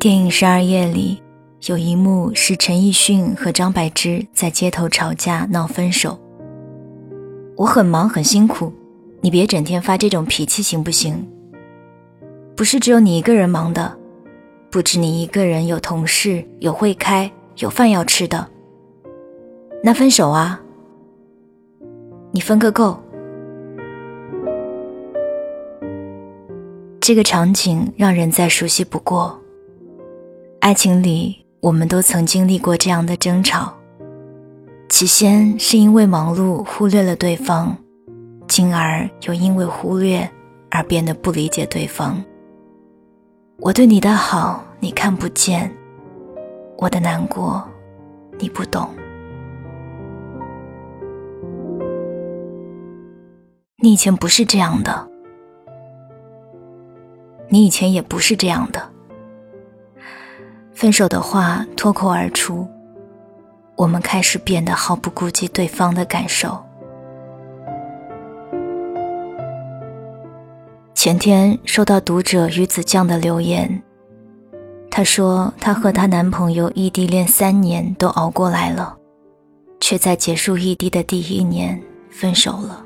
电影《十二夜》里有一幕是陈奕迅和张柏芝在街头吵架闹分手。我很忙很辛苦，你别整天发这种脾气行不行？不是只有你一个人忙的，不止你一个人有同事有会开有饭要吃的。那分手啊，你分个够。这个场景让人再熟悉不过。爱情里，我们都曾经历过这样的争吵。起先是因为忙碌忽略了对方，进而又因为忽略而变得不理解对方。我对你的好你看不见，我的难过你不懂。你以前不是这样的。你以前也不是这样的。分手的话脱口而出，我们开始变得毫不顾及对方的感受。前天收到读者鱼子酱的留言，她说她和她男朋友异地恋三年都熬过来了，却在结束异地的第一年分手了。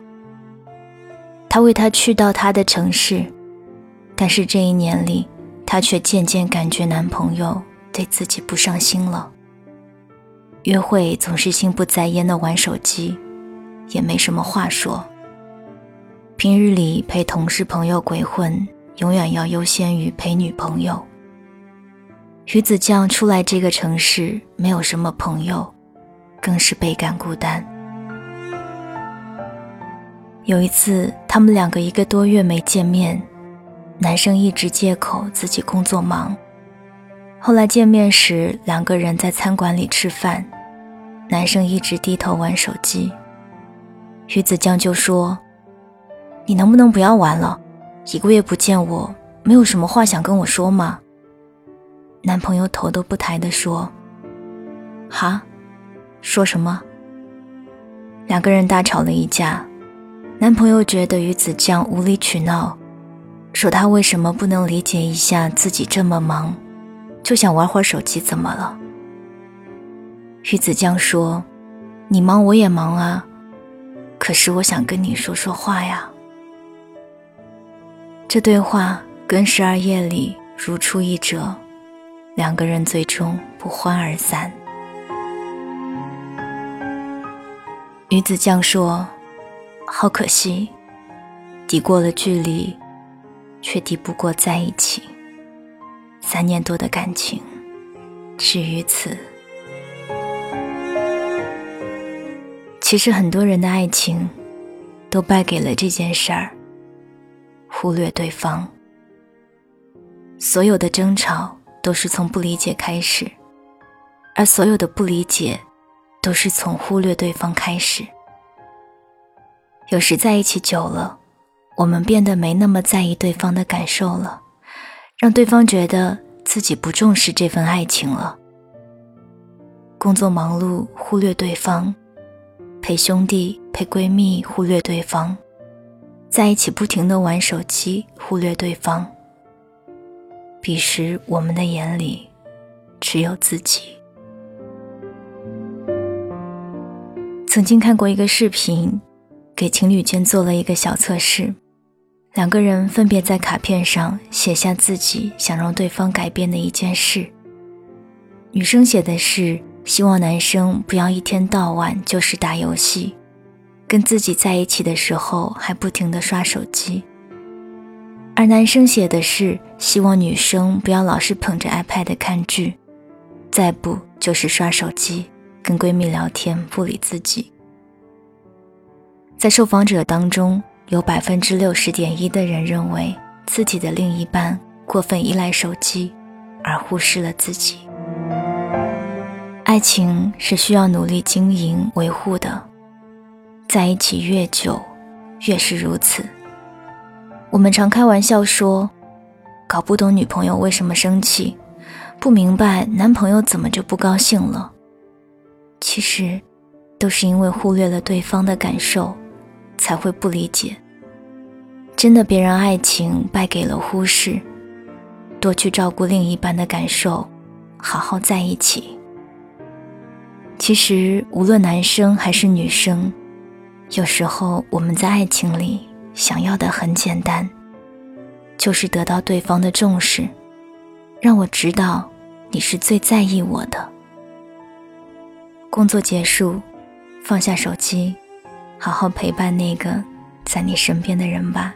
他为她去到他的城市。但是这一年里，她却渐渐感觉男朋友对自己不上心了。约会总是心不在焉的玩手机，也没什么话说。平日里陪同事朋友鬼混，永远要优先于陪女朋友。鱼子酱出来这个城市，没有什么朋友，更是倍感孤单。有一次，他们两个一个多月没见面。男生一直借口自己工作忙，后来见面时，两个人在餐馆里吃饭，男生一直低头玩手机。鱼子酱就说：“你能不能不要玩了？一个月不见我，没有什么话想跟我说吗？”男朋友头都不抬地说：“哈，说什么？”两个人大吵了一架，男朋友觉得鱼子酱无理取闹。说他为什么不能理解一下自己这么忙，就想玩会儿手机？怎么了？鱼子酱说：“你忙我也忙啊，可是我想跟你说说话呀。”这对话跟十二夜里如出一辙，两个人最终不欢而散。鱼子酱说：“好可惜，抵过了距离。”却抵不过在一起。三年多的感情，止于此。其实很多人的爱情，都败给了这件事儿：忽略对方。所有的争吵都是从不理解开始，而所有的不理解，都是从忽略对方开始。有时在一起久了。我们变得没那么在意对方的感受了，让对方觉得自己不重视这份爱情了。工作忙碌，忽略对方；陪兄弟、陪闺蜜，忽略对方；在一起不停的玩手机，忽略对方。彼时，我们的眼里只有自己。曾经看过一个视频，给情侣间做了一个小测试。两个人分别在卡片上写下自己想让对方改变的一件事。女生写的是希望男生不要一天到晚就是打游戏，跟自己在一起的时候还不停的刷手机。而男生写的是希望女生不要老是捧着 iPad 看剧，再不就是刷手机跟闺蜜聊天不理自己。在受访者当中。有百分之六十点一的人认为自己的另一半过分依赖手机，而忽视了自己。爱情是需要努力经营维护的，在一起越久，越是如此。我们常开玩笑说，搞不懂女朋友为什么生气，不明白男朋友怎么就不高兴了。其实，都是因为忽略了对方的感受，才会不理解。真的，别让爱情败给了忽视，多去照顾另一半的感受，好好在一起。其实，无论男生还是女生，有时候我们在爱情里想要的很简单，就是得到对方的重视，让我知道你是最在意我的。工作结束，放下手机，好好陪伴那个在你身边的人吧。